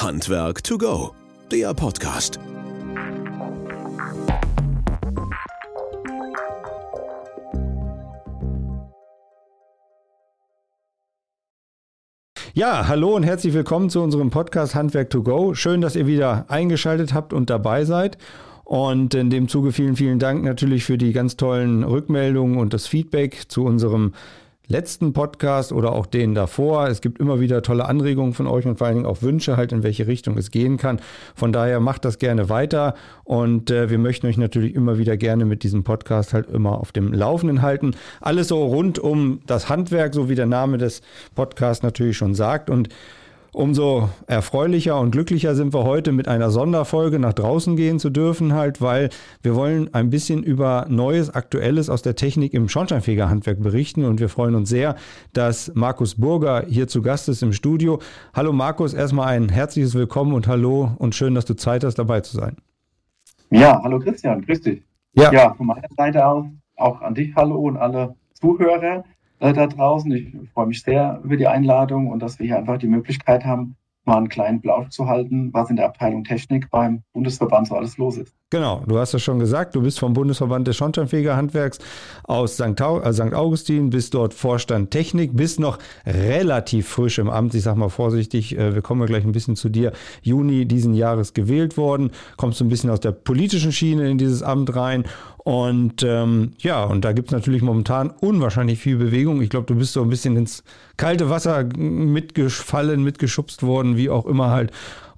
Handwerk to go, der Podcast. Ja, hallo und herzlich willkommen zu unserem Podcast Handwerk to go. Schön, dass ihr wieder eingeschaltet habt und dabei seid. Und in dem Zuge vielen, vielen Dank natürlich für die ganz tollen Rückmeldungen und das Feedback zu unserem letzten Podcast oder auch den davor. Es gibt immer wieder tolle Anregungen von euch und vor allen Dingen auch Wünsche halt, in welche Richtung es gehen kann. Von daher macht das gerne weiter und äh, wir möchten euch natürlich immer wieder gerne mit diesem Podcast halt immer auf dem Laufenden halten. Alles so rund um das Handwerk, so wie der Name des Podcasts natürlich schon sagt und Umso erfreulicher und glücklicher sind wir heute mit einer Sonderfolge nach draußen gehen zu dürfen, halt, weil wir wollen ein bisschen über Neues, Aktuelles aus der Technik im Schornsteinfegerhandwerk berichten und wir freuen uns sehr, dass Markus Burger hier zu Gast ist im Studio. Hallo Markus, erstmal ein herzliches Willkommen und hallo und schön, dass du Zeit hast, dabei zu sein. Ja, hallo Christian, grüß dich. Ja, ja von meiner Seite aus auch an dich hallo und alle Zuhörer äh, da draußen. Ich freue mich sehr über die Einladung und dass wir hier einfach die Möglichkeit haben, mal einen kleinen Plausch zu halten, was in der Abteilung Technik beim Bundesverband so alles los ist. Genau, du hast es schon gesagt, du bist vom Bundesverband des Schornsteinfegerhandwerks aus St. Äh, St. Augustin, bist dort Vorstand Technik, bist noch relativ frisch im Amt, ich sag mal vorsichtig, äh, wir kommen gleich ein bisschen zu dir, Juni diesen Jahres gewählt worden, kommst du ein bisschen aus der politischen Schiene in dieses Amt rein und ähm, ja, und da gibt es natürlich momentan unwahrscheinlich viel Bewegung. Ich glaube, du bist so ein bisschen ins kalte Wasser mitgefallen, mitgeschubst worden, wie auch immer halt.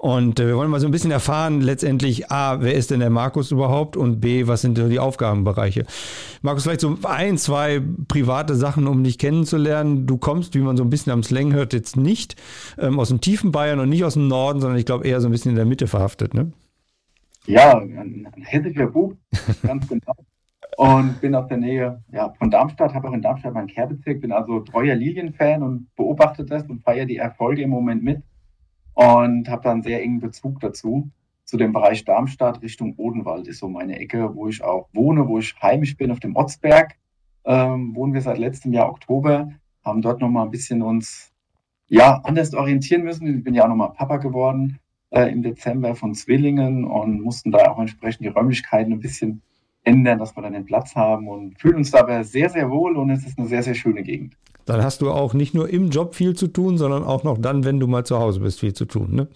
Und äh, wir wollen mal so ein bisschen erfahren, letztendlich, A, wer ist denn der Markus überhaupt? Und B, was sind die Aufgabenbereiche? Markus, vielleicht so ein, zwei private Sachen, um dich kennenzulernen. Du kommst, wie man so ein bisschen am Slang hört, jetzt nicht ähm, aus dem tiefen Bayern und nicht aus dem Norden, sondern ich glaube eher so ein bisschen in der Mitte verhaftet, ne? Ja, ein hessischer Bub, ganz genau. Und bin aus der Nähe ja, von Darmstadt, habe auch in Darmstadt meinen Kehrbezirk, bin also treuer Lilien-Fan und beobachte das und feiere die Erfolge im Moment mit. Und habe da einen sehr engen Bezug dazu. Zu dem Bereich Darmstadt Richtung Odenwald ist so meine Ecke, wo ich auch wohne, wo ich heimisch bin auf dem Otzberg. Ähm, wohnen wir seit letztem Jahr Oktober, haben dort nochmal ein bisschen uns ja, anders orientieren müssen. Ich bin ja auch nochmal Papa geworden äh, im Dezember von Zwillingen und mussten da auch entsprechend die Räumlichkeiten ein bisschen ändern, dass wir dann den Platz haben und fühlen uns dabei sehr, sehr wohl und es ist eine sehr, sehr schöne Gegend. Dann hast du auch nicht nur im Job viel zu tun, sondern auch noch dann, wenn du mal zu Hause bist, viel zu tun, ne?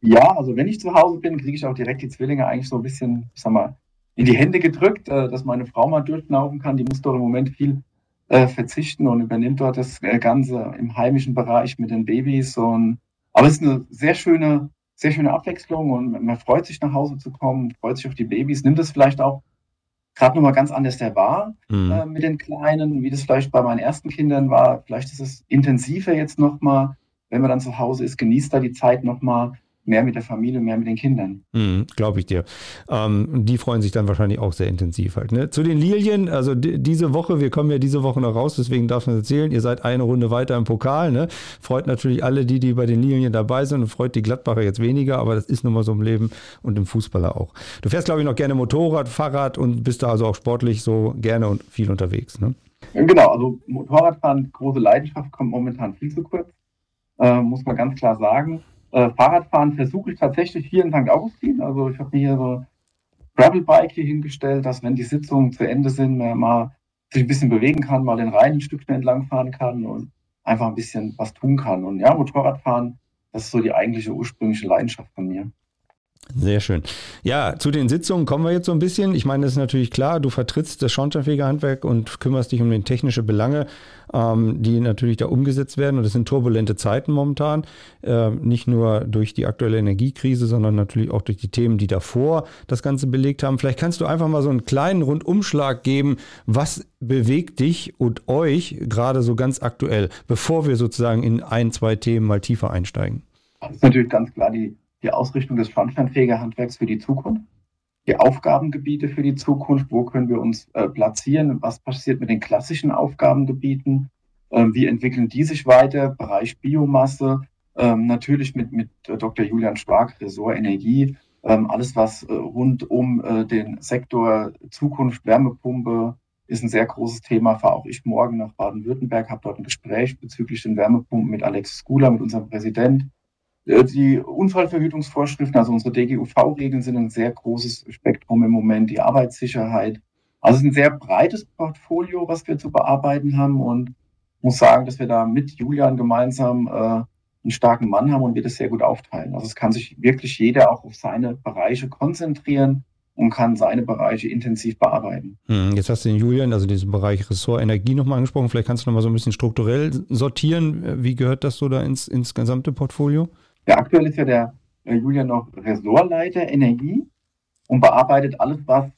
Ja, also wenn ich zu Hause bin, kriege ich auch direkt die Zwillinge eigentlich so ein bisschen, ich sag mal, in die Hände gedrückt, äh, dass meine Frau mal durchlaufen kann. Die muss doch im Moment viel äh, verzichten und übernimmt dort das Ganze im heimischen Bereich mit den Babys. Und, aber es ist eine sehr schöne sehr schöne Abwechslung und man freut sich nach Hause zu kommen, freut sich auf die Babys, nimmt es vielleicht auch gerade nochmal ganz anders der wahr mhm. äh, mit den Kleinen, wie das vielleicht bei meinen ersten Kindern war. Vielleicht ist es intensiver jetzt nochmal, wenn man dann zu Hause ist, genießt da die Zeit nochmal mehr mit der Familie, mehr mit den Kindern. Mhm, Glaube ich dir. Ähm, die freuen sich dann wahrscheinlich auch sehr intensiv halt. Ne? Zu den Lilien, also diese Woche, wir kommen ja diese Woche noch raus, deswegen darf man erzählen, ihr seid eine Runde weiter im Pokal. Ne? Freut natürlich alle, die, die bei den Lilien dabei sind und freut die Gladbacher jetzt weniger, aber das ist nun mal so im Leben und im Fußballer auch. Du fährst, glaube ich, noch gerne Motorrad, Fahrrad und bist da also auch sportlich so gerne und viel unterwegs. Ne? Genau, also Motorradfahren, große Leidenschaft, kommt momentan viel zu kurz, äh, muss man ganz klar sagen. Äh, Fahrradfahren versuche ich tatsächlich hier in St. Augustin. Also ich habe mir hier so Gravelbike hier hingestellt, dass wenn die Sitzungen zu Ende sind, man mal sich ein bisschen bewegen kann, mal den Rhein ein Stückchen entlang fahren kann und einfach ein bisschen was tun kann. Und ja, Motorradfahren, das ist so die eigentliche ursprüngliche Leidenschaft von mir. Sehr schön. Ja, zu den Sitzungen kommen wir jetzt so ein bisschen. Ich meine, das ist natürlich klar, du vertrittst das Schornsteinfegerhandwerk und kümmerst dich um den technische Belange, ähm, die natürlich da umgesetzt werden. Und das sind turbulente Zeiten momentan. Äh, nicht nur durch die aktuelle Energiekrise, sondern natürlich auch durch die Themen, die davor das Ganze belegt haben. Vielleicht kannst du einfach mal so einen kleinen Rundumschlag geben. Was bewegt dich und euch gerade so ganz aktuell, bevor wir sozusagen in ein, zwei Themen mal tiefer einsteigen? Das ist natürlich ganz klar die die Ausrichtung des Schornsteinfegerhandwerks für die Zukunft, die Aufgabengebiete für die Zukunft, wo können wir uns äh, platzieren, was passiert mit den klassischen Aufgabengebieten, äh, wie entwickeln die sich weiter, Bereich Biomasse, äh, natürlich mit, mit Dr. Julian Schwag, Ressort Energie, ähm, alles was äh, rund um äh, den Sektor Zukunft, Wärmepumpe, ist ein sehr großes Thema. Fahre auch ich morgen nach Baden-Württemberg, habe dort ein Gespräch bezüglich den Wärmepumpen mit Alex Skula, mit unserem Präsident Äh, die Unfallverhütungsvorschriften, also unsere DGUV-Regeln sind ein sehr großes Spektrum im Moment, die Arbeitssicherheit. Also es ist ein sehr breites Portfolio, was wir zu bearbeiten haben und muss sagen, dass wir da mit Julian gemeinsam äh, einen starken Mann haben und wir das sehr gut aufteilen. Also es kann sich wirklich jeder auch auf seine Bereiche konzentrieren und kann seine Bereiche intensiv bearbeiten. Hm, jetzt hast du den Julian, also diesen Bereich Ressort Energie nochmal angesprochen. Vielleicht kannst du nochmal so ein bisschen strukturell sortieren. Wie gehört das so da ins, ins gesamte Portfolio? Ja, aktuell ist ja der äh, Julian noch Ressortleiter Energie und bearbeitet alles, was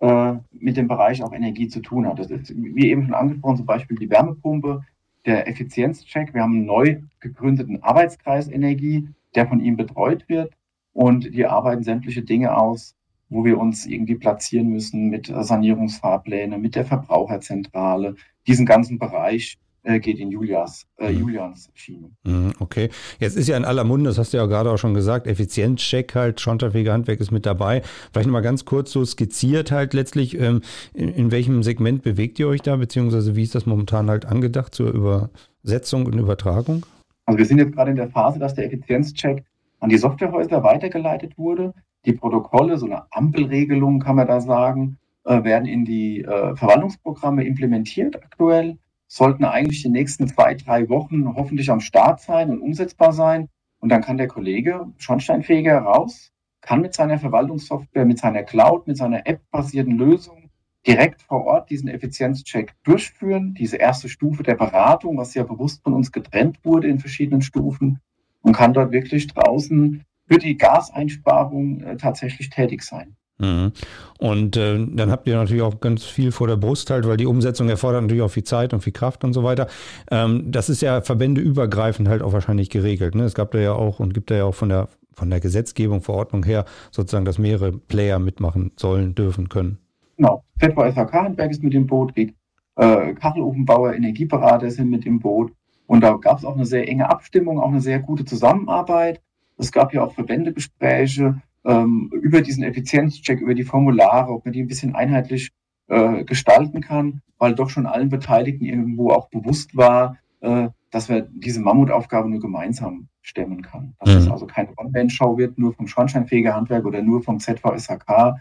äh, mit dem Bereich auch Energie zu tun hat. Das ist, wie eben schon angesprochen, zum Beispiel die Wärmepumpe, der Effizienzcheck. Wir haben einen neu gegründeten Arbeitskreis Energie, der von ihm betreut wird und die arbeiten sämtliche Dinge aus, wo wir uns irgendwie platzieren müssen mit Sanierungsfahrplänen, mit der Verbraucherzentrale, diesen ganzen Bereich äh, geht in Julias, äh, mhm. Julians Schiene. Mhm, okay. Jetzt ist ja in aller Munde, das hast du ja gerade auch schon gesagt, Effizienzcheck halt, Schornsteinfeger Handwerk ist mit dabei. Vielleicht nochmal ganz kurz so skizziert halt letztlich, ähm, in, in, welchem Segment bewegt ihr euch da, beziehungsweise wie ist das momentan halt angedacht zur Übersetzung und Übertragung? Also wir sind jetzt gerade in der Phase, dass der Effizienzcheck an die Softwarehäuser weitergeleitet wurde. Die Protokolle, so eine Ampelregelung kann man da sagen, äh, werden in die äh, Verwaltungsprogramme implementiert aktuell sollten eigentlich die nächsten zwei, drei Wochen hoffentlich am Start sein und umsetzbar sein. Und dann kann der Kollege Schornsteinfeger raus, kann mit seiner Verwaltungssoftware, mit seiner Cloud, mit seiner App-basierten Lösung direkt vor Ort diesen Effizienzcheck durchführen, diese erste Stufe der Beratung, was ja bewusst von uns getrennt wurde in verschiedenen Stufen und kann dort wirklich draußen für die Gaseinsparung äh, tatsächlich tätig sein. Mhm. Und äh, dann habt ihr natürlich auch ganz viel vor der Brust halt, weil die Umsetzung erfordert natürlich auch viel Zeit und viel Kraft und so weiter. Ähm, das ist ja verbändeübergreifend halt auch wahrscheinlich geregelt. Ne? Es gab da ja auch und gibt da ja auch von der von der Gesetzgebung, Verordnung her sozusagen, dass mehrere Player mitmachen sollen, dürfen, können. Genau. ZVSHK Handwerk ist mit dem Boot, äh, Kachelofenbauer, Energieberater sind mit dem Boot. Und da gab es auch eine sehr enge Abstimmung, auch eine sehr gute Zusammenarbeit. Es gab ja auch Verbändegespräche ähm, über diesen Effizienzcheck, über die Formulare, ob man die ein bisschen einheitlich äh, gestalten kann, weil doch schon allen Beteiligten irgendwo auch bewusst war, äh, dass wir diese Mammutaufgabe nur gemeinsam stemmen kann. Dass mhm. es also keine One-Man-Show wird, nur vom Schornsteinfegerhandwerk oder nur vom ZVSHK,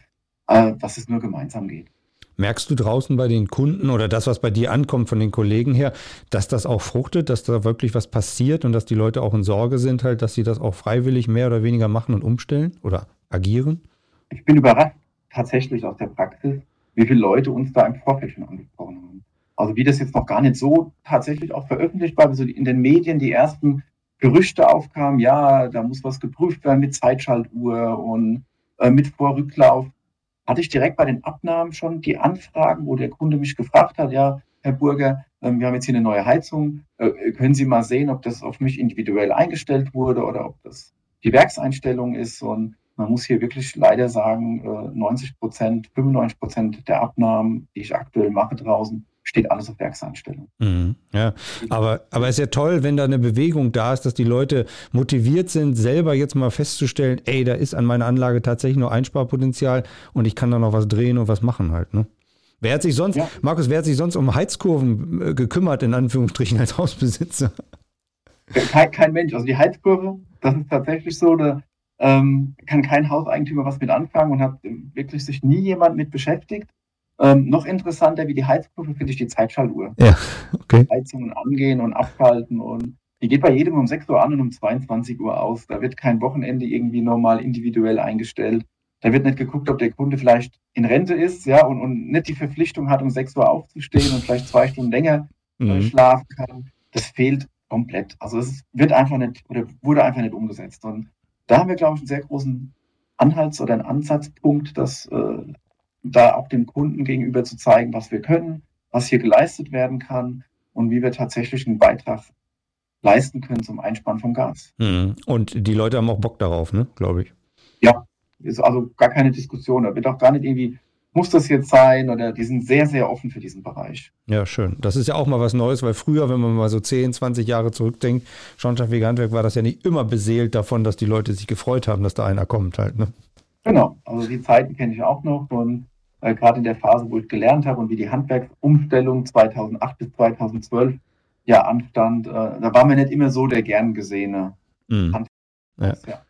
äh, dass es nur gemeinsam geht. Merkst du draußen bei den Kunden oder das, was bei dir ankommt von den Kollegen her, dass das auch fruchtet, dass da wirklich was passiert und dass die Leute auch in Sorge sind, halt, dass sie das auch freiwillig mehr oder weniger machen und umstellen oder agieren? Ich bin überrascht tatsächlich aus der Praxis, wie viele Leute uns da im Vorfeld schon angesprochen haben. Also wie das jetzt noch gar nicht so tatsächlich auch veröffentlicht war, wie so in den Medien die ersten Gerüchte aufkamen, ja, da muss was geprüft werden mit Zeitschaltuhr und äh, mit Vorrücklauf hatte ich direkt bei den Abnahmen schon die Anfragen, wo der Kunde mich gefragt hat, ja, Herr Burger, ähm, wir haben jetzt hier eine neue Heizung, äh, können Sie mal sehen, ob das auf mich individuell eingestellt wurde oder ob das die Werkseinstellung ist. Und man muss hier wirklich leider sagen, 90 Prozent, 95 Prozent der Abnahmen, die ich aktuell mache draußen, steht alles auf Werkseinstellung. Mhm, ja, aber, aber es ist ja toll, wenn da eine Bewegung da ist, dass die Leute motiviert sind, selber jetzt mal festzustellen, ey, da ist an meiner Anlage tatsächlich nur Einsparpotenzial und ich kann da noch was drehen und was machen halt, ne? Wer hat sich sonst, ja. Markus, wer hat sich sonst um Heizkurven äh, gekümmert, in Anführungsstrichen, als Hausbesitzer? Kein, kein Mensch. Also die Heizkurve, das ist tatsächlich so, da ähm, kann kein Hauseigentümer was mit anfangen und hat wirklich sich nie jemand mit beschäftigt. Ähm, noch interessanter wie die Heizkurve finde ich die Zeitschaltuhr. Ja, okay. Heizungen angehen und abschalten und die geht bei jedem um 6 Uhr an und um 22 Uhr aus. Da wird kein Wochenende irgendwie normal individuell eingestellt. Da wird nicht geguckt, ob der Kunde vielleicht in Rente ist, ja, und, und nicht die Verpflichtung hat, um 6 Uhr aufzustehen und vielleicht zwei Stunden länger äh, mhm. schlafen kann. Das fehlt komplett. Also es wird einfach nicht oder wurde einfach nicht umgesetzt. Und da haben wir, glaube ich, einen sehr großen Anhalts- oder einen Ansatzpunkt, dass äh, da auch dem Kunden gegenüber zu zeigen, was wir können, was hier geleistet werden kann und wie wir tatsächlich einen Beitrag leisten können zum Einsparen von Gas. Mhm. Und die Leute haben auch Bock darauf, ne, glaube ich. Ja, ist also gar keine Diskussion. Da wird auch gar nicht irgendwie, muss das jetzt sein oder die sind sehr, sehr offen für diesen Bereich. Ja, schön. Das ist ja auch mal was Neues, weil früher, wenn man mal so 10, 20 Jahre zurückdenkt, Schornsteinfeger Handwerk war das ja nicht immer beseelt davon, dass die Leute sich gefreut haben, dass da einer kommt halt, ne? Genau, also die Zeiten kenne ich auch noch und äh, gerade in der Phase, wo ich gelernt habe und wie die Handwerksumstellung 2008 bis 2012 ja anstand, äh, da war mir nicht immer so der gern gesehene mhm. Ja. ja.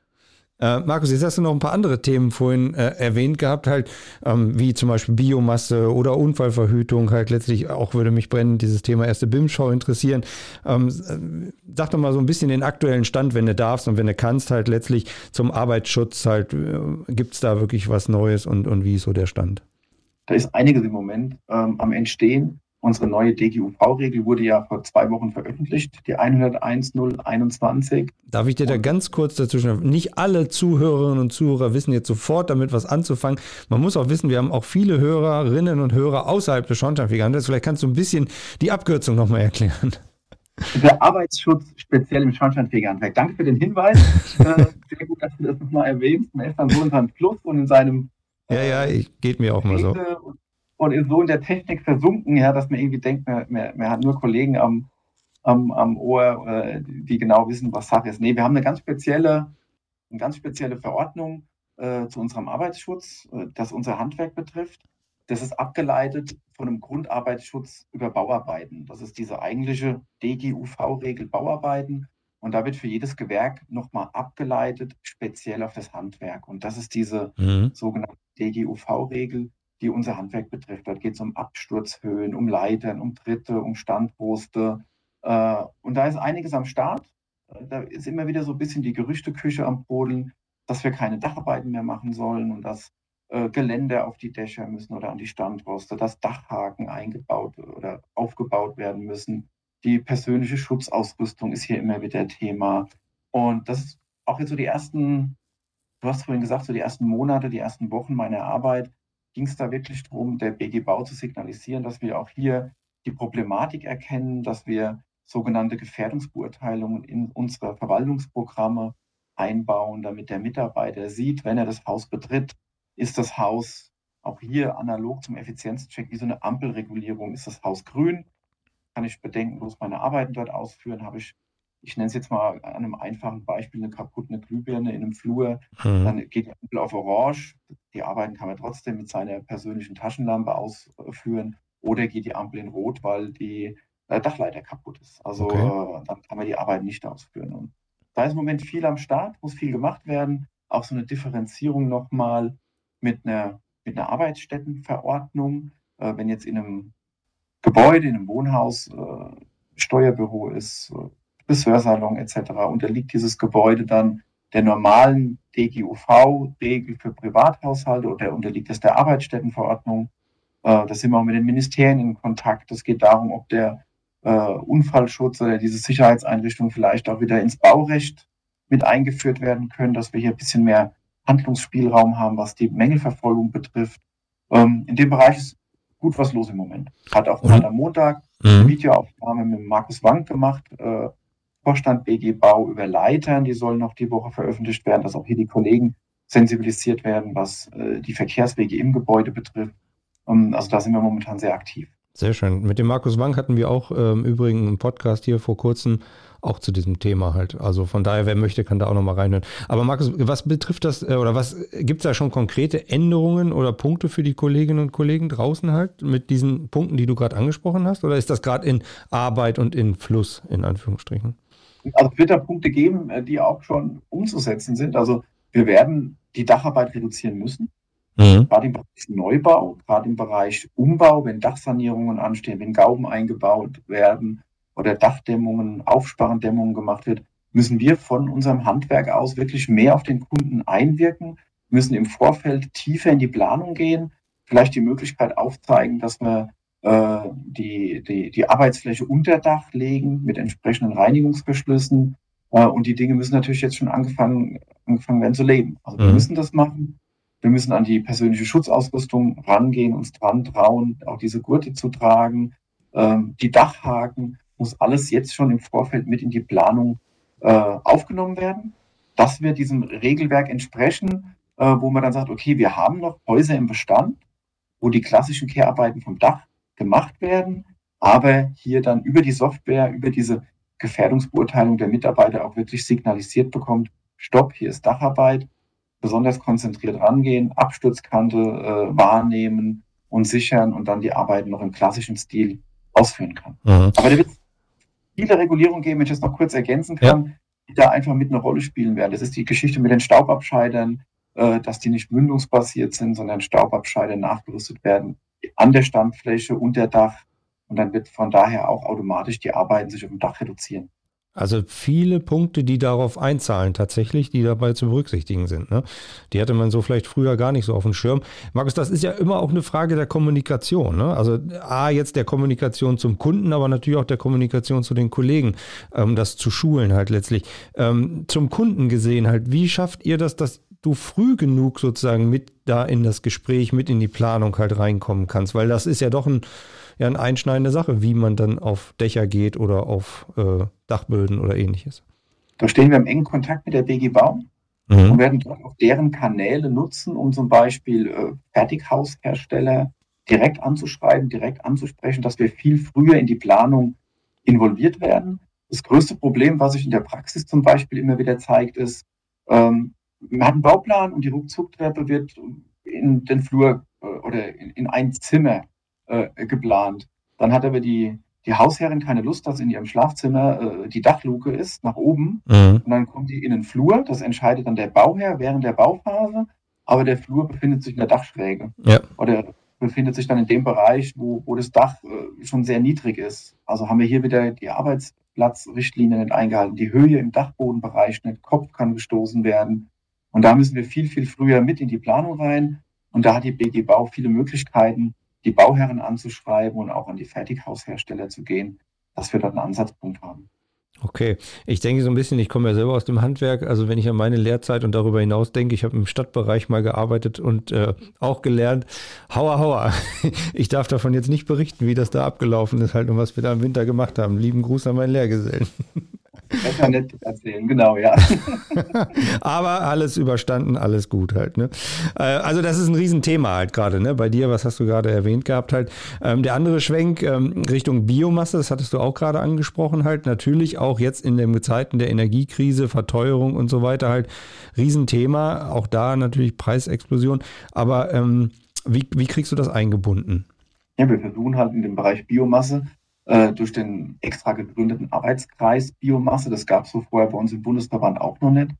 Äh, Markus, jetzt hast du noch ein paar andere Themen vorhin äh, erwähnt gehabt, halt, ähm, wie zum Beispiel Biomasse oder Unfallverhütung, halt letztlich auch würde mich brennend dieses Thema erste BIM-Show interessieren. Ähm, äh, sag doch mal so ein bisschen den aktuellen Stand, wenn du darfst und wenn du kannst, halt letztlich zum Arbeitsschutz halt, äh, gibt es da wirklich was Neues und, und wie ist so der Stand? Da ist einiges im Moment ähm, am Entstehen. Unsere neue DGUV-Regel wurde ja vor zwei Wochen veröffentlicht, die 101.021. Darf ich dir da ganz kurz dazwischen? Nicht alle Zuhörerinnen und Zuhörer wissen jetzt sofort damit was anzufangen. Man muss auch wissen, wir haben auch viele Hörerinnen und Hörer außerhalb des Schornsteinfegerhandels. Vielleicht kannst du ein bisschen die Abkürzung nochmal erklären. Der Arbeitsschutz speziell im Schornsteinfegerhandwerk. Danke für den Hinweis. äh, sehr gut, dass du das nochmal erwähnst. Man ist dann so in seinem Fluss und in seinem. Ja, ja, ich, geht mir auch mal so und ist so in der Technik versunken, ja, dass man irgendwie denkt, man, man, man hat nur Kollegen am, am, am Ohr, äh, die genau wissen, was Sache ist. Nee, wir haben eine ganz spezielle, eine ganz spezielle Verordnung äh, zu unserem Arbeitsschutz, äh, das unser Handwerk betrifft. Das ist abgeleitet von einem Grundarbeitsschutz über Bauarbeiten. Das ist diese eigentliche DGUV-Regel Bauarbeiten. Und da wird für jedes Gewerk nochmal abgeleitet, speziell auf das Handwerk. Und das ist diese mhm. sogenannte DGUV-Regel, die unser Handwerk betrifft. Dort geht es um Absturzhöhen, um Leitern, um Tritte, um Standposte. Äh, und da ist einiges am Start. Da ist immer wieder so ein bisschen die Gerüchteküche am Brodeln, dass wir keine Dacharbeiten mehr machen sollen und dass äh, Geländer auf die Dächer müssen oder an die Standroste, dass Dachhaken eingebaut oder aufgebaut werden müssen. Die persönliche Schutzausrüstung ist hier immer wieder Thema. Und das ist auch jetzt so die ersten, du hast vorhin gesagt, so die ersten Monate, die ersten Wochen meiner Arbeit, ging es da wirklich darum, der BG Bau zu signalisieren, dass wir auch hier die Problematik erkennen, dass wir sogenannte Gefährdungsbeurteilungen in unsere Verwaltungsprogramme einbauen, damit der Mitarbeiter sieht, wenn er das Haus betritt, ist das Haus auch hier analog zum Effizienzcheck wie so eine Ampelregulierung, ist das Haus grün, kann ich bedenkenlos meine Arbeiten dort ausführen, habe ich ich nenne es jetzt mal an einem einfachen Beispiel, eine kaputte Glühbirne in einem Flur, mhm. dann geht die Ampel auf Orange, die Arbeiten kann man trotzdem mit seiner persönlichen Taschenlampe ausführen, oder geht die Ampel in Rot, weil die äh, Dachleiter kaputt ist. Also okay. äh, dann kann man die Arbeiten nicht ausführen. Und da ist im Moment viel am Start, muss viel gemacht werden, auch so eine Differenzierung nochmal mit einer, mit einer Arbeitsstättenverordnung, äh, wenn jetzt in einem Gebäude, in einem Wohnhaus äh, Steuerbüro ist, äh, Friseursalon etc. unterliegt dieses Gebäude dann der normalen DGUV-Regel für Privathaushalte oder unterliegt es der Arbeitsstättenverordnung. Äh, da sind wir auch mit den Ministerien in Kontakt. Es geht darum, ob der äh, Unfallschutz oder diese Sicherheitseinrichtungen vielleicht auch wieder ins Baurecht mit eingeführt werden können, dass wir hier ein bisschen mehr Handlungsspielraum haben, was die Mängelverfolgung betrifft. Ähm, in dem Bereich ist gut was los im Moment. Hat auch mhm. am Montag eine Videoaufnahme mit Markus Wank gemacht, äh, Vorstand BG Bau über Leitern, die sollen noch die Woche veröffentlicht werden, dass auch hier die Kollegen sensibilisiert werden, was äh, die Verkehrswege im Gebäude betrifft. Ähm, also da sind wir momentan sehr aktiv. Sehr schön. Mit dem Markus Wank hatten wir auch ähm, übrigens einen Podcast hier vor kurzem auch zu diesem Thema halt. Also von daher, wer möchte, kann da auch nochmal reinhören. Aber Markus, was betrifft das, äh, oder was gibt es da schon konkrete Änderungen oder Punkte für die Kolleginnen und Kollegen draußen halt mit diesen Punkten, die du gerade angesprochen hast? Oder ist das gerade in Arbeit und in Fluss, in Anführungsstrichen? Also es wird da Punkte geben, äh, die auch schon umzusetzen sind. Also wir werden die Dacharbeit reduzieren müssen. Mhm. Gerade im Bereich Neubau, gerade im Bereich Umbau, wenn Dachsanierungen anstehen, wenn Gauben eingebaut werden oder Dachdämmungen, Aufsparendämmungen gemacht wird, müssen wir von unserem Handwerk aus wirklich mehr auf den Kunden einwirken, müssen im Vorfeld tiefer in die Planung gehen, vielleicht die Möglichkeit aufzeigen, dass wir äh, die, die, die Arbeitsfläche unter Dach legen mit entsprechenden Reinigungsverschlüssen. Äh, und die Dinge müssen natürlich jetzt schon angefangen, angefangen werden zu leben. Also wir mhm. müssen das machen. Wir müssen an die persönliche Schutzausrüstung rangehen, uns dran trauen, auch diese Gurte zu tragen. Ähm, die Dachhaken muss alles jetzt schon im Vorfeld mit in die Planung äh, aufgenommen werden. dass wir diesem Regelwerk entsprechen, äh, wo man dann sagt, okay, wir haben noch Häuser im Bestand, wo die klassischen Kehrarbeiten vom Dach gemacht werden, aber hier dann über die Software, über diese Gefährdungsbeurteilung der Mitarbeiter auch wirklich signalisiert bekommt, stopp, hier ist Dacharbeit, besonders konzentriert rangehen, Absturzkante äh, wahrnehmen und sichern und dann die Arbeiten noch im klassischen Stil ausführen kann. Mhm. Aber da wird es viele Regulierungen geben, wenn ich das noch kurz ergänzen kann, ja. die da einfach mit einer Rolle spielen werden. Das ist die Geschichte mit den Staubabscheidern, äh, dass die nicht mündungsbasiert sind, sondern Staubabscheider nachgerüstet werden an der Standfläche, unter Dach. Und dann wird von daher auch automatisch die Arbeiten sich auf dem Dach reduzieren. Also viele Punkte, die darauf einzahlen, tatsächlich, die dabei zu berücksichtigen sind. Ne? Die hatte man so vielleicht früher gar nicht so auf dem Schirm. Markus, das ist ja immer auch eine Frage der Kommunikation. Ne? Also A, jetzt der Kommunikation zum Kunden, aber natürlich auch der Kommunikation zu den Kollegen, ähm, das zu schulen halt letztlich. Ähm, zum Kunden gesehen halt, wie schafft ihr das, dass du früh genug sozusagen mit da in das Gespräch, mit in die Planung halt reinkommen kannst? Weil das ist ja doch ein ja eine einschneidende Sache, wie man dann auf Dächer geht oder auf äh, Dachböden oder ähnliches. Da stehen wir im engen Kontakt mit der BG Baum mhm. und werden dort auch deren Kanäle nutzen, um zum Beispiel äh, Fertighaushersteller direkt anzuschreiben, direkt anzusprechen, dass wir viel früher in die Planung involviert werden. Das größte Problem, was sich in der Praxis zum Beispiel immer wieder zeigt, ist, ähm, man hat einen Bauplan und die Ruckzucktreppe wird in den Flur äh, oder in, in ein Zimmer äh, geplant. Dann hat aber die, die Hausherrin keine Lust, dass in ihrem Schlafzimmer äh, die Dachluke ist, nach oben. Mhm. Und dann kommt die in den Flur. Das entscheidet dann der Bauherr während der Bauphase. Aber der Flur befindet sich in der Dachschräge. Ja. Oder befindet sich dann in dem Bereich, wo, wo das Dach äh, schon sehr niedrig ist. Also haben wir hier wieder die Arbeitsplatzrichtlinien nicht eingehalten. Die Höhe im Dachbodenbereich nicht, Kopf kann gestoßen werden. Und da müssen wir viel, viel früher mit in die Planung rein. Und da hat die BG Bau viele Möglichkeiten, die Bauherren anzuschreiben und auch an die Fertighaushersteller zu gehen, dass wir dort einen Ansatzpunkt haben. Okay, ich denke so ein bisschen, ich komme ja selber aus dem Handwerk, also wenn ich an meine Lehrzeit und darüber hinaus denke, ich habe im Stadtbereich mal gearbeitet und äh, auch gelernt, hauer, hauer. Ich darf davon jetzt nicht berichten, wie das da abgelaufen ist halt und was wir da im Winter gemacht haben. Lieben Gruß an meinen Lehrgesellen. Besser nicht erzählen, genau, ja. Aber alles überstanden, alles gut halt. Ne? Äh, also das ist ein Riesenthema halt gerade, ne? Bei dir, was hast du gerade erwähnt gehabt halt. Ähm, der andere Schwenk ähm, Richtung Biomasse, das hattest du auch gerade angesprochen halt. Natürlich auch jetzt in den Zeiten der Energiekrise, Verteuerung und so weiter halt Riesenthema. Auch da natürlich Preisexplosion. Aber ähm, wie, wie kriegst du das eingebunden? Ja, wir versuchen halt in dem Bereich Biomasse äh, durch den extra gegründeten Arbeitskreis Biomasse, das gab es so vorher bei uns im Bundesverband auch noch nicht,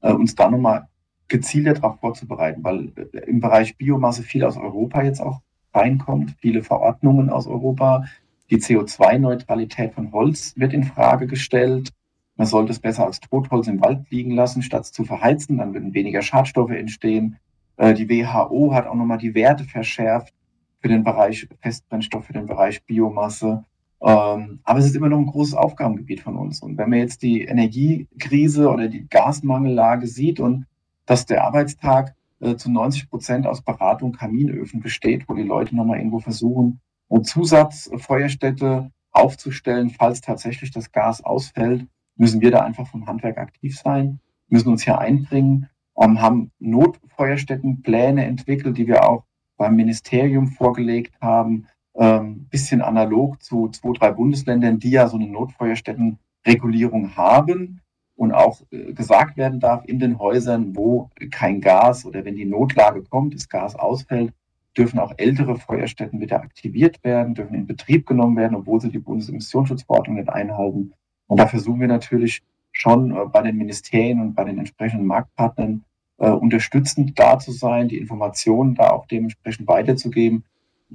äh, uns da nochmal gezielter darauf vorzubereiten, weil äh, im Bereich Biomasse viel aus Europa jetzt auch reinkommt, viele Verordnungen aus Europa. Die CO2-Neutralität von Holz wird in Frage gestellt. Man sollte es besser als Totholz im Wald liegen lassen, statt zu verheizen. Dann würden weniger Schadstoffe entstehen. Die WHO hat auch nochmal die Werte verschärft für den Bereich Festbrennstoff, für den Bereich Biomasse. Ähm, aber es ist immer noch ein großes Aufgabengebiet von uns. Und wenn man jetzt die Energiekrise oder die Gasmangellage sieht und dass der Arbeitstag äh, zu 90 Prozent aus Beratung Kaminöfen besteht, wo die Leute nochmal irgendwo versuchen, eine Zusatzfeuerstätte aufzustellen, falls tatsächlich das Gas ausfällt, müssen wir da einfach vom Handwerk aktiv sein, müssen uns hier einbringen, ähm, haben Notfeuerstättenpläne entwickelt, die wir auch beim Ministerium vorgelegt haben, ähm, bisschen analog zu zwei, drei Bundesländern, die ja so eine Notfeuerstättenregulierung haben und auch äh, gesagt werden darf, in den Häusern, wo kein Gas oder wenn die Notlage kommt, das Gas ausfällt, dürfen auch ältere Feuerstätten wieder aktiviert werden, dürfen in Betrieb genommen werden, obwohl sie die Bundesemissionsschutzverordnung nicht einhalten. Und da versuchen wir natürlich schon äh, bei den Ministerien und bei den entsprechenden Marktpartnern äh, unterstützend da zu sein, die Informationen da auch dementsprechend weiterzugeben,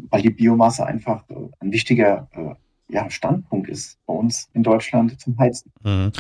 weil die Biomasse einfach äh, ein wichtiger äh, ja, Standpunkt ist bei uns in Deutschland zum Heizen. Mhm.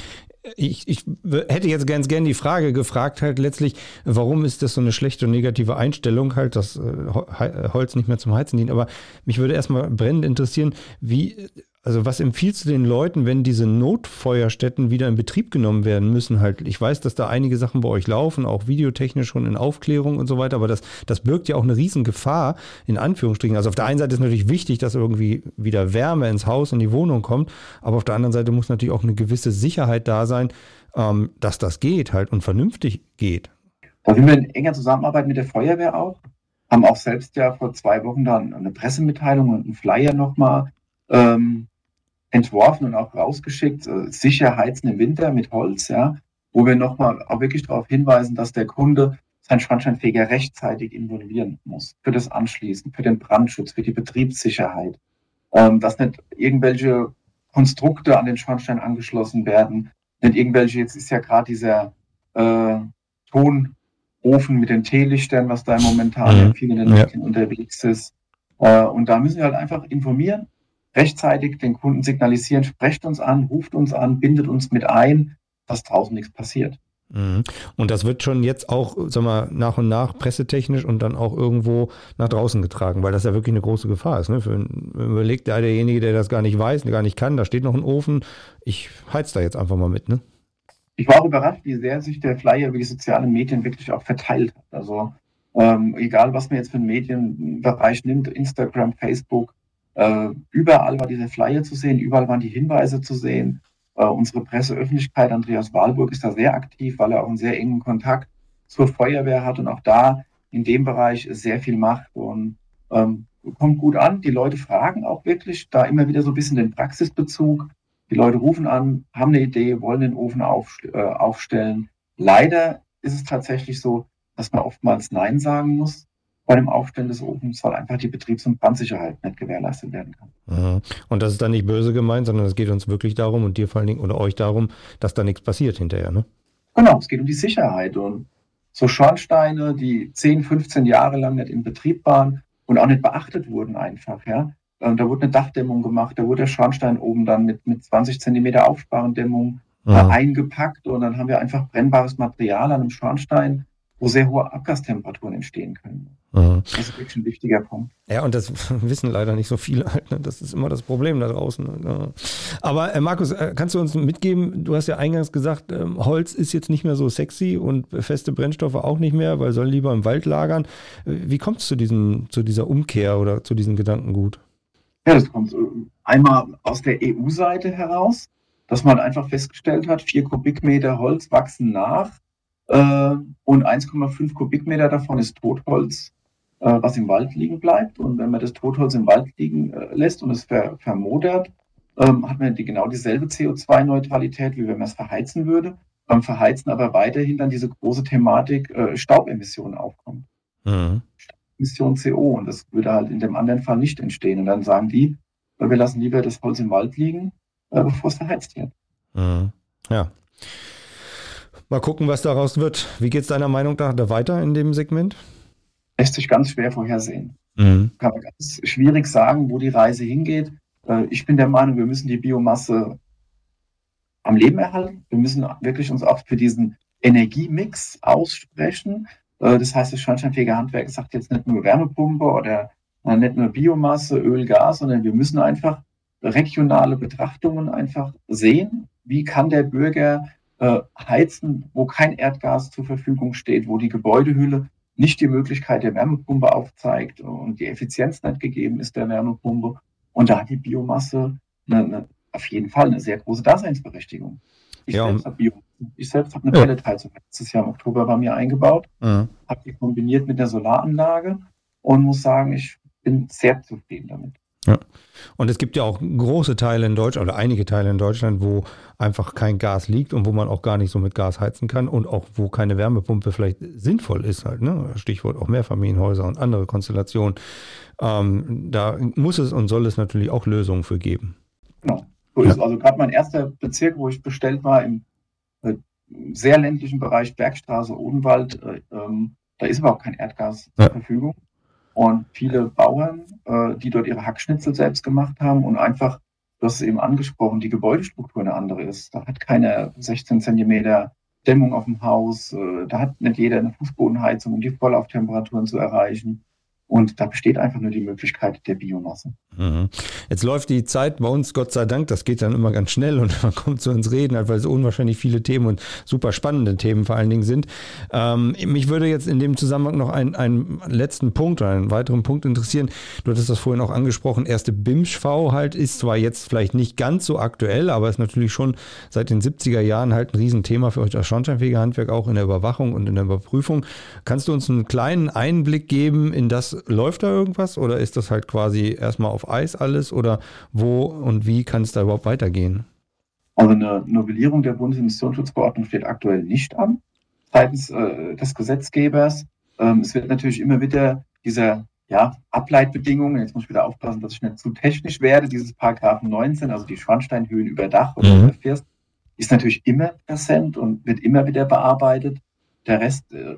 Ich, ich, hätte jetzt ganz gern die Frage gefragt, halt letztlich, warum ist das so eine schlechte und negative Einstellung, halt, dass äh, Holz nicht mehr zum Heizen dient. Aber mich würde erstmal brennend interessieren, wie also was empfiehlst du den Leuten, wenn diese Notfeuerstätten wieder in Betrieb genommen werden müssen? Halt, ich weiß, dass da einige Sachen bei euch laufen, auch videotechnisch schon in Aufklärung und so weiter, aber das, das birgt ja auch eine Riesengefahr, in Anführungsstrichen. Also auf der einen Seite ist natürlich wichtig, dass irgendwie wieder Wärme ins Haus, in die Wohnung kommt, aber auf der anderen Seite muss natürlich auch eine gewisse Sicherheit da sein, ähm, dass das geht halt und vernünftig geht. Da sind wir in enger Zusammenarbeit mit der Feuerwehr auch, haben auch selbst ja vor zwei Wochen dann eine Pressemitteilung und einen Flyer nochmal ähm, entworfen und auch rausgeschickt, äh, sicher heizen im Winter mit Holz, ja, wo wir nochmal auch wirklich darauf hinweisen, dass der Kunde seinen Schornsteinfeger rechtzeitig involvieren muss für das Anschließen, für den Brandschutz, für die Betriebssicherheit, ähm, dass nicht irgendwelche Konstrukte an den Schornstein angeschlossen werden, nicht irgendwelche, jetzt ist ja gerade dieser äh, Tonofen mit den Teelichtern, was da momentan mhm. viel in den ja. unterwegs ist. Äh, und da müssen wir halt einfach informieren, rechtzeitig den Kunden signalisieren, sprecht uns an, ruft uns an, bindet uns mit ein, dass draußen nichts passiert. Mhm. Und das wird schon jetzt auch, sag mal, nach und nach pressetechnisch und dann auch irgendwo nach draußen getragen, weil das ja wirklich eine große Gefahr ist. Ne? Für, überlegt der, derjenige, der das gar nicht weiß, gar nicht kann, da steht noch ein Ofen, ich heiz da jetzt einfach mal mit, ne? Ich war auch überrascht, wie sehr sich der Flyer über die sozialen Medien wirklich auch verteilt hat. Also ähm, egal, was man jetzt für einen Medienbereich nimmt, Instagram, Facebook, äh, überall war dieser Flyer zu sehen, überall waren die Hinweise zu sehen. Äh, unsere Presseöffentlichkeit, Andreas Wahlburg, ist da sehr aktiv, weil er auch einen sehr engen Kontakt zur Feuerwehr hat und auch da in dem Bereich sehr viel macht und ähm, kommt gut an. Die Leute fragen auch wirklich da immer wieder so ein bisschen den Praxisbezug. Die Leute rufen an, haben eine Idee, wollen den Ofen auf, äh, aufstellen. Leider ist es tatsächlich so, dass man oftmals Nein sagen muss bei dem Aufstellen des Ofens, weil einfach die Betriebs- und Brandsicherheit nicht gewährleistet werden kann. Und das ist dann nicht böse gemeint, sondern es geht uns wirklich darum und dir vor allen Dingen oder euch darum, dass da nichts passiert hinterher, ne? Genau, es geht um die Sicherheit und so Schornsteine, die 10, 15 Jahre lang nicht in Betrieb waren und auch nicht beachtet wurden einfach, ja. Da wurde eine Dachdämmung gemacht, da wurde der Schornstein oben dann mit, mit 20 Zentimeter Aufsparendämmung mhm. eingepackt und dann haben wir einfach brennbares Material an einem Schornstein wo sehr hohe Abgastemperaturen entstehen können. Mhm. Das ist wirklich ein wichtiger Punkt. Ja, und das wissen leider nicht so viele halt. Ne? Das ist immer das Problem da draußen. Ne? Aber äh, Markus, äh, kannst du uns mitgeben, du hast ja eingangs gesagt, äh, Holz ist jetzt nicht mehr so sexy und feste Brennstoffe auch nicht mehr, weil soll lieber im Wald lagern. Wie kommt es zu, zu dieser Umkehr oder zu diesem Gedankengut? Ja, das kommt äh, einmal aus der EU-Seite heraus, dass man einfach festgestellt hat, vier Kubikmeter Holz wachsen nach äh, und 1,5 Kubikmeter davon ist Totholz, äh, was im Wald liegen bleibt. Und wenn man das Totholz im Wald liegen äh, lässt und es ver vermodert, ähm, hat man die, genau dieselbe CO2-Neutralität, wie wenn man es verheizen würde. Beim Verheizen aber weiterhin dann diese große Thematik äh, Staubemissionen aufkommt. Mhm. Emission CO. Und das würde halt in dem anderen Fall nicht entstehen. Und dann sagen die, äh, wir lassen lieber das Holz im Wald liegen, äh, bevor es verheizt wird. Mhm. Ja. Mal gucken, was daraus wird. Wie geht es deiner Meinung nach da weiter in dem Segment? Lässt sich ganz schwer vorhersehen. Mhm. Kann man ganz schwierig sagen, wo die Reise hingeht. Äh, ich bin der Meinung, wir müssen die Biomasse am Leben erhalten. Wir müssen wirklich uns auch für diesen Energiemix aussprechen. Äh, das heißt, das Schornsteinfeger Handwerk sagt jetzt nicht nur Wärmepumpe oder äh, nicht nur Biomasse, Öl, Gas, sondern wir müssen einfach regionale Betrachtungen einfach sehen. Wie kann der Bürger äh, heizen, wo kein Erdgas zur Verfügung steht, wo die Gebäudehülle nicht die Möglichkeit der Wärmepumpe aufzeigt und die Effizienz nicht gegeben ist der Wärmepumpe. Und da hat die Biomasse eine, eine, auf jeden Fall eine sehr große Daseinsberechtigung. Ich ja, selbst habe hab eine ja. Pelletheizung letztes Jahr im Oktober bei mir eingebaut, mhm. habe die kombiniert mit der Solaranlage und muss sagen, ich bin sehr zufrieden damit. Ja. Und es gibt ja auch große Teile in Deutschland oder einige Teile in Deutschland, wo einfach kein Gas liegt und wo man auch gar nicht so mit Gas heizen kann und auch wo keine Wärmepumpe vielleicht sinnvoll ist halt. Ne? Stichwort auch Mehrfamilienhäuser und andere Konstellationen. Ähm, da muss es und soll es natürlich auch Lösungen für geben. Genau. So ja. also gerade mein erster Bezirk, wo ich bestellt war, im äh, sehr ländlichen Bereich Bergstraße, Odenwald, äh, ähm, da ist überhaupt kein Erdgas ja. zur Verfügung. Und viele Bauern, äh, die dort ihre Hackschnitzel selbst gemacht haben und einfach, du hast es eben angesprochen, die Gebäudestruktur eine andere ist. Da hat keine 16 Zentimeter Dämmung auf dem Haus, äh, da hat nicht jeder eine Fußbodenheizung, um die Vollauftemperaturen zu erreichen. Und da besteht einfach nur die Möglichkeit der Biomasse. Mhm. Jetzt läuft die Zeit bei uns, Gott sei Dank, das geht dann immer ganz schnell und man kommt zu uns reden, weil es unwahrscheinlich viele Themen und super spannende Themen vor allen Dingen sind. Ähm, mich würde jetzt in dem Zusammenhang noch einen, einen letzten Punkt oder einen weiteren Punkt interessieren. Du hattest das vorhin auch angesprochen. Erste BIMSCHV halt ist zwar jetzt vielleicht nicht ganz so aktuell, aber ist natürlich schon seit den 70er Jahren halt ein Riesenthema für euch das Schornsteinfegerhandwerk, auch in der Überwachung und in der Überprüfung. Kannst du uns einen kleinen Einblick geben in das, läuft da irgendwas oder ist das halt quasi erstmal auf Eis alles oder wo und wie kann es da überhaupt weitergehen? Also eine Novellierung der Bundesemissionsschutzverordnung steht aktuell nicht an seitens äh, des Gesetzgebers. Ähm, es wird natürlich immer wieder dieser ja, Ableitbedingungen, jetzt muss ich wieder aufpassen, dass ich nicht zu technisch werde, dieses Paragraphen 19, also die Schornsteinhöhen über Dach oder mhm. First, ist natürlich immer präsent und wird immer wieder bearbeitet. Der Rest äh,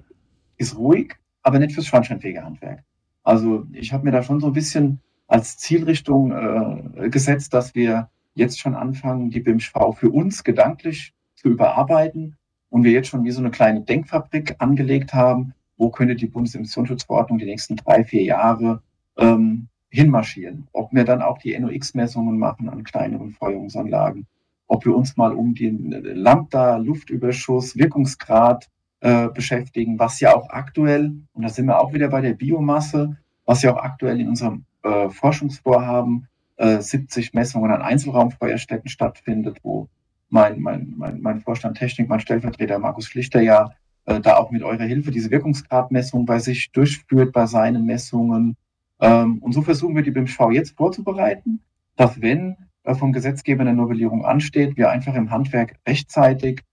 ist ruhig, aber nicht fürs Schornsteinfegerhandwerk. Also ich habe mir da schon so ein bisschen als Zielrichtung äh, gesetzt, dass wir jetzt schon anfangen, die BIMSV für uns gedanklich zu überarbeiten und wir jetzt schon wie so eine kleine Denkfabrik angelegt haben, wo könnte die Bundesemissionsschutzverordnung die nächsten drei, vier Jahre ähm, hinmarschieren. Ob wir dann auch die NOx-Messungen machen an kleineren Feuerungsanlagen, ob wir uns mal um den Lambda, Luftüberschuss, Wirkungsgrad äh, beschäftigen, was ja auch aktuell, und da sind wir auch wieder bei der Biomasse, was ja auch aktuell in unserem äh, Forschungsvorhaben äh, 70 Messungen an Einzelraumfeuerstätten stattfindet, wo mein, mein, mein, mein Vorstand Technik, mein Stellvertreter Markus Schlichter ja äh, da auch mit eurer Hilfe diese Wirkungsgradmessung bei sich durchführt, bei seinen Messungen. Ähm, und so versuchen wir die BIMSV jetzt vorzubereiten, dass wenn äh, vom Gesetzgeber eine Novellierung ansteht, wir einfach im Handwerk rechtzeitig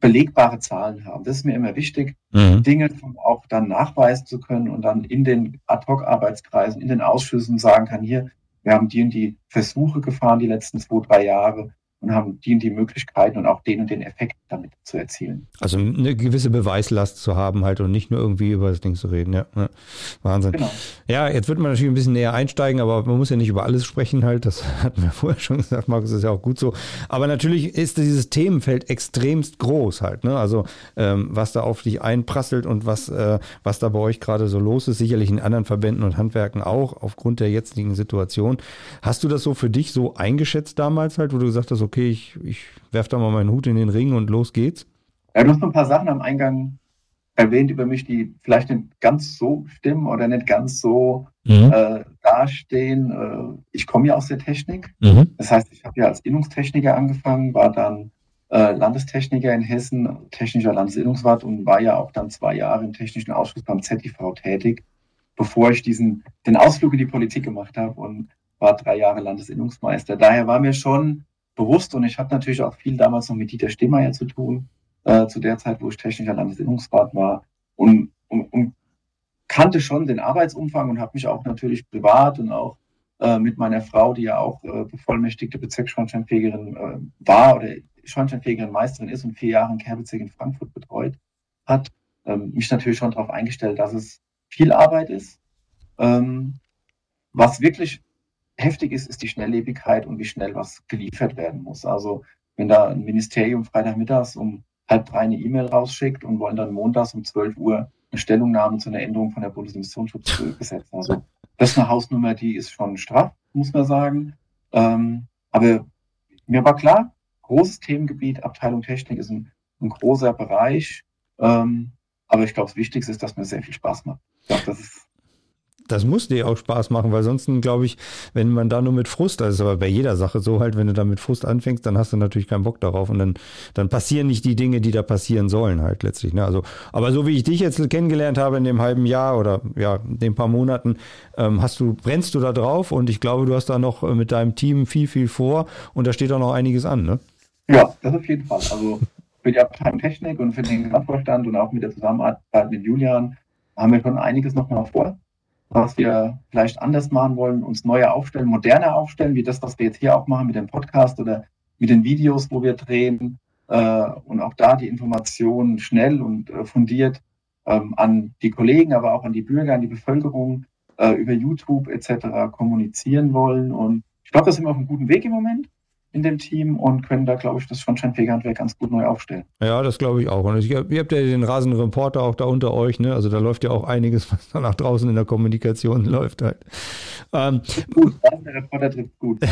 belegbare Zahlen haben. Das ist mir immer wichtig, mhm. Dinge auch dann nachweisen zu können und dann in den Ad-Hoc-Arbeitskreisen, in den Ausschüssen sagen kann, hier, wir haben die und die Versuche gefahren die letzten zwei, drei Jahre und haben die und die Möglichkeiten und auch den und den Effekt damit zu erzielen. Also eine gewisse Beweislast zu haben halt und nicht nur irgendwie über das Ding zu reden. Ja, ja. Wahnsinn. Genau. Ja, jetzt wird man natürlich ein bisschen näher einsteigen, aber man muss ja nicht über alles sprechen halt. Das hatten wir vorher schon gesagt, Markus, ist ja auch gut so. Aber natürlich ist dieses Themenfeld extremst groß halt. Ne? Also ähm, was da auf dich einprasselt und was, äh, was da bei euch gerade so los ist, sicherlich in anderen Verbänden und Handwerken auch aufgrund der jetzigen Situation. Hast du das so für dich so eingeschätzt damals halt, wo du gesagt hast, okay, ich, ich werfe da mal meinen Hut in den Ring und los geht's? Ja, du hast noch ein paar Sachen am Eingang erwähnt über mich, die vielleicht nicht ganz so stimmen oder nicht ganz so mhm. äh, dastehen. Äh, ich komme ja aus der Technik. Mhm. Das heißt, ich habe ja als Innungstechniker angefangen, war dann äh, Landestechniker in Hessen, technischer Landesinnungswart und war ja auch dann zwei Jahre im technischen Ausschuss beim ZTV tätig, bevor ich diesen, den Ausflug in die Politik gemacht habe und war drei Jahre Landesinnungsmeister. Daher war mir schon bewusst und ich hatte natürlich auch viel damals noch mit Dieter Stehmeier zu tun, äh, zu der Zeit, wo ich technischer Landesinnungsrat war und, und, und kannte schon den Arbeitsumfang und habe mich auch natürlich privat und auch äh, mit meiner Frau, die ja auch äh, bevollmächtigte Bezirksschornsteinfegerin äh, war oder Schornsteinfegerin Meisterin ist und vier Jahre im Kehrbezirk in Frankfurt betreut hat, ähm, mich natürlich schon darauf eingestellt, dass es viel Arbeit ist. Ähm, was wirklich heftig ist, ist die Schnelllebigkeit und wie schnell was geliefert werden muss. Also wenn da ein Ministerium Freitagmittags um halb drei eine E-Mail rausschickt und wollen dann montags um 12 Uhr eine Stellungnahme zu einer Änderung von der Bundesemissionsschutzgesetz. Also das ist eine Hausnummer, die ist schon straff, muss man sagen. Ähm, aber mir war klar, großes Themengebiet, Abteilung Technik ist ein, ein großer Bereich. Ähm, aber ich glaube, das Wichtigste ist, dass mir sehr viel Spaß macht. Ich glaube, das ist das muss dir auch Spaß machen, weil sonst, glaube ich, wenn man da nur mit Frust, das ist aber bei jeder Sache so halt, wenn du da mit Frust anfängst, dann hast du natürlich keinen Bock darauf und dann, dann passieren nicht die Dinge, die da passieren sollen halt letztlich. Ne? Also, aber so wie ich dich jetzt kennengelernt habe in dem halben Jahr oder ja, den paar Monaten, ähm, hast du, brennst du da drauf und ich glaube, du hast da noch äh, mit deinem Team viel, viel vor und da steht auch noch einiges an, ne? Ja, das auf jeden Fall. Also für die Abteilung Technik und für den Gesamtvorstand und auch mit der Zusammenarbeit mit Julian haben wir schon einiges noch mal vor was wir vielleicht anders machen wollen, uns neuer aufstellen, moderner aufstellen, wie das, was wir jetzt hier auch machen mit dem Podcast oder mit den Videos, wo wir drehen äh, und auch da die Informationen schnell und äh, fundiert ähm, an die Kollegen, aber auch an die Bürger, an die Bevölkerung äh, über YouTube etc. kommunizieren wollen. Und ich glaube, da sind wir auf einem guten Weg im Moment in dem Team und können da, glaube ich, das Schornsteinfegerhandwerk ganz gut neu aufstellen. Ja, das glaube ich auch. Und ich, ihr habt ja den rasenden Reporter auch da unter euch, ne? Also da läuft ja auch einiges, was da nach draußen in der Kommunikation läuft halt. Ähm, gut, der Reporter trifft gut.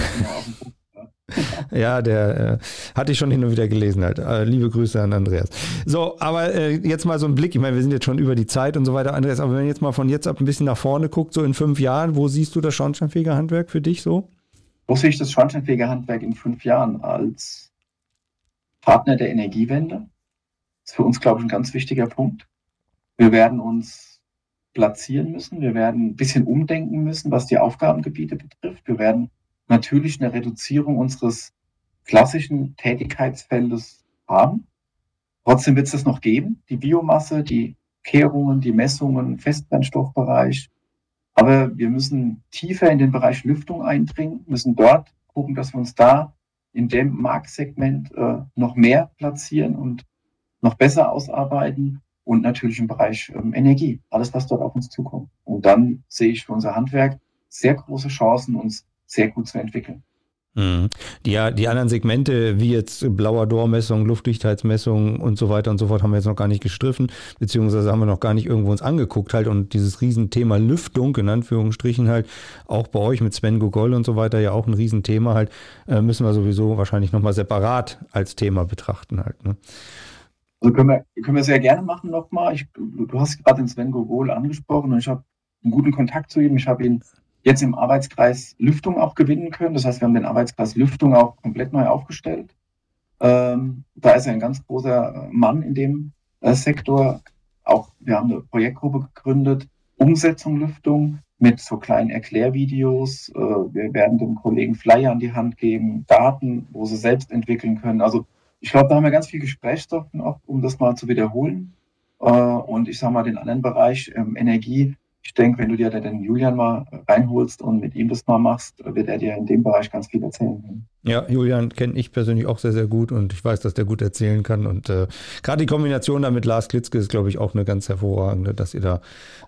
ja, der äh, hatte ich schon hin und wieder gelesen halt. Äh, liebe Grüße an Andreas. So, aber äh, jetzt mal so ein Blick. Ich meine, wir sind jetzt schon über die Zeit und so weiter, Andreas. Aber wenn man jetzt mal von jetzt ab ein bisschen nach vorne guckt, so in fünf Jahren, wo siehst du das Schornsteinfegerhandwerk für dich so? Wo sehe ich das Schornsteinfegerhandwerk in fünf Jahren als Partner der Energiewende? Das ist für uns, glaube ich, ein ganz wichtiger Punkt. Wir werden uns platzieren müssen. Wir werden ein bisschen umdenken müssen, was die Aufgabengebiete betrifft. Wir werden natürlich eine Reduzierung unseres klassischen Tätigkeitsfeldes haben. Trotzdem wird es das noch geben. Die Biomasse, die Kehrungen, die Messungen, Festbrennstoffbereich, aber wir müssen tiefer in den Bereich Lüftung eindringen, müssen dort gucken, dass wir uns da in dem Marktsegment äh, noch mehr platzieren und noch besser ausarbeiten und natürlich im Bereich ähm, Energie, alles, was dort auf uns zukommt. Und dann sehe ich für unser Handwerk sehr große Chancen, uns sehr gut zu entwickeln. Mhm. Die, die anderen Segmente, wie jetzt blauer Dormessung, Luftdichtheitsmessung und so weiter und so fort, haben wir jetzt noch gar nicht gestriffen, beziehungsweise haben wir noch gar nicht irgendwo uns angeguckt halt und dieses Riesenthema Lüftung, in Anführungsstrichen halt, auch bei euch mit Sven Gogol und so weiter ja auch ein Riesenthema halt, äh, müssen wir sowieso wahrscheinlich nochmal separat als Thema betrachten halt. Ne? Also können wir, können wir sehr gerne machen nochmal. Du hast gerade den Sven Gogol angesprochen und ich habe einen guten Kontakt zu ihm. Ich habe ihn jetzt im Arbeitskreis Lüftung auch gewinnen können. Das heißt, wir haben den Arbeitskreis Lüftung auch komplett neu aufgestellt. Ähm, da ist ein ganz großer Mann in dem äh, Sektor. Auch wir haben eine Projektgruppe gegründet, Umsetzung Lüftung mit so kleinen Erklärvideos. Äh, wir werden den Kollegen Flyer an die Hand geben, Daten, wo sie selbst entwickeln können. Also ich glaube, da haben wir ganz viel Gesprächsstoff noch, um das mal zu wiederholen. Äh, und ich sage mal, den anderen Bereich ähm, Energie ich denke, wenn du dir den Julian mal reinholst und mit ihm das mal machst, wird er dir in dem Bereich ganz viel erzählen. Ja, Julian kenne ich persönlich auch sehr, sehr gut und ich weiß, dass der gut erzählen kann. Und äh, gerade die Kombination da mit Lars Klitzke ist, glaube ich, auch eine ganz hervorragende, dass ihr da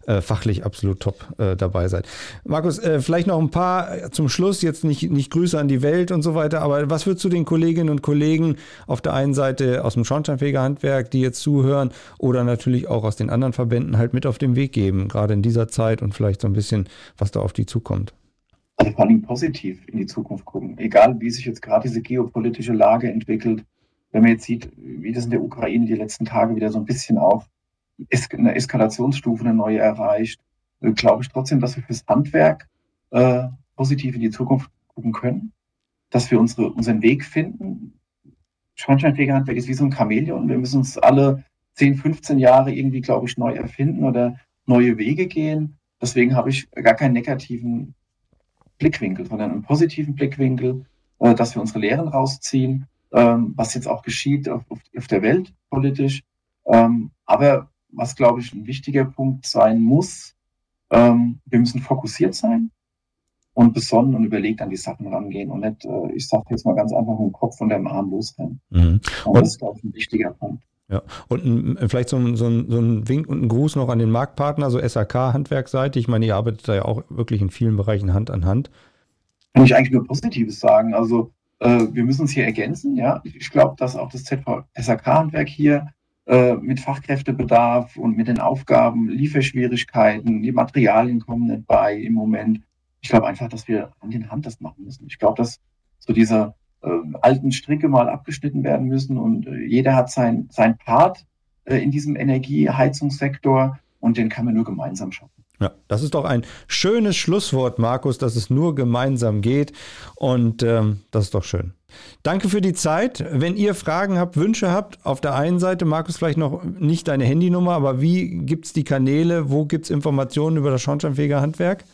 äh, fachlich absolut top äh, dabei seid. Markus, äh, vielleicht noch ein paar zum Schluss, jetzt nicht, nicht Grüße an die Welt und so weiter, aber was würdest du den Kolleginnen und Kollegen auf der einen Seite aus dem Schornsteinfegerhandwerk, die jetzt zuhören, oder natürlich auch aus den anderen Verbänden halt mit auf den Weg geben, gerade in dieser Zeit und vielleicht so ein bisschen, was da auf die zukommt? Also vor allem positiv in die Zukunft gucken. Egal, wie sich jetzt gerade diese geopolitische Lage entwickelt. Wenn man jetzt sieht, wie das in der Ukraine die letzten Tage wieder so ein bisschen auf eine Eskalationsstufe, eine neue erreicht, glaube ich trotzdem, dass wir fürs Handwerk äh, positiv in die Zukunft gucken können, dass wir unsere, unseren Weg finden. Schornsteinfegerhandwerk ist wie so ein Chamäleon. Wir müssen uns alle 10, 15 Jahre irgendwie, glaube ich, neu erfinden oder neue Wege gehen. Deswegen habe ich gar keinen negativen Blickwinkel, sondern einen positiven Blickwinkel, äh, dass wir unsere Lehren rausziehen, ähm, was jetzt auch geschieht auf, auf der Welt politisch. Ähm, aber was, glaube ich, ein wichtiger Punkt sein muss, ähm, wir müssen fokussiert sein und besonnen und überlegt an die Sachen rangehen und nicht, äh, ich sage jetzt mal ganz einfach, mit dem Kopf und dem Arm losrennen. Mhm. Und das ist, glaube ich, ein wichtiger Punkt. Ja, und ein, vielleicht so ein, so, ein, so ein Wink und ein Gruß noch an den Marktpartner, so SAK-Handwerksseite. Ich meine, ihr arbeitet da ja auch wirklich in vielen Bereichen Hand an Hand. Kann ich eigentlich nur Positives sagen. Also, äh, wir müssen uns hier ergänzen. Ja, ich glaube, dass auch das ZV SAK-Handwerk hier äh, mit Fachkräftebedarf und mit den Aufgaben, Lieferschwierigkeiten, die Materialien kommen nicht bei im Moment. Ich glaube einfach, dass wir Hand in Hand das machen müssen. Ich glaube, dass so dieser äh, alten Stricke mal abgeschnitten werden müssen und äh, jeder hat sein, sein Part äh, in diesem Energieheizungssektor und den kann man nur gemeinsam schaffen. Ja, das ist doch ein schönes Schlusswort, Markus, dass es nur gemeinsam geht. Und ähm, das ist doch schön. Danke für die Zeit. Wenn ihr Fragen habt, Wünsche habt, auf der einen Seite, Markus, vielleicht noch nicht deine Handynummer, aber wie gibt es die Kanäle? Wo gibt es Informationen über das Schornsteinfegerhandwerk?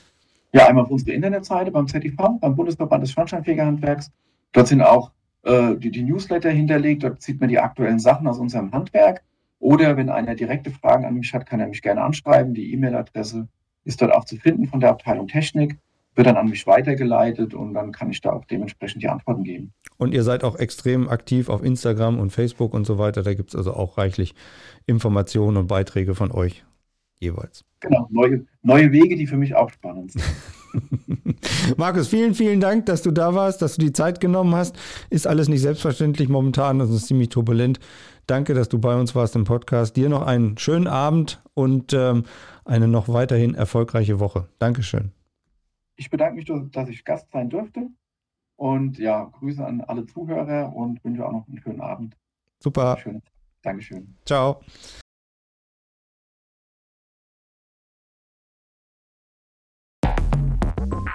Ja, einmal auf unsere Internetseite beim ZIV, beim Bundesverband des Schornsteinfegerhandwerks. Dort sind auch äh, die, die, Newsletter hinterlegt, dort sieht man die aktuellen Sachen aus unserem Handwerk. Oder wenn einer direkte Fragen an mich hat, kann er mich gerne anschreiben. Die E-Mail-Adresse ist dort auch zu finden von der Abteilung Technik, wird dann an mich weitergeleitet und dann kann ich da auch dementsprechend die Antworten geben. Und ihr seid auch extrem aktiv auf Instagram und Facebook und so weiter. Da gibt es also auch reichlich Informationen und Beiträge von euch jeweils. Genau, neue, neue Wege, die für mich auch spannend sind. Markus, vielen, vielen Dank, dass du da warst, dass du die Zeit genommen hast. Ist alles nicht selbstverständlich momentan, das ist ziemlich turbulent. Danke, dass du bei uns warst im Podcast. Dir noch einen schönen Abend und ähm, eine noch weiterhin erfolgreiche Woche. Dankeschön. Ich bedanke mich, dass ich Gast sein durfte. Und ja, Grüße an alle Zuhörer und wünsche auch noch einen schönen Abend. Super. Dankeschön. Ciao.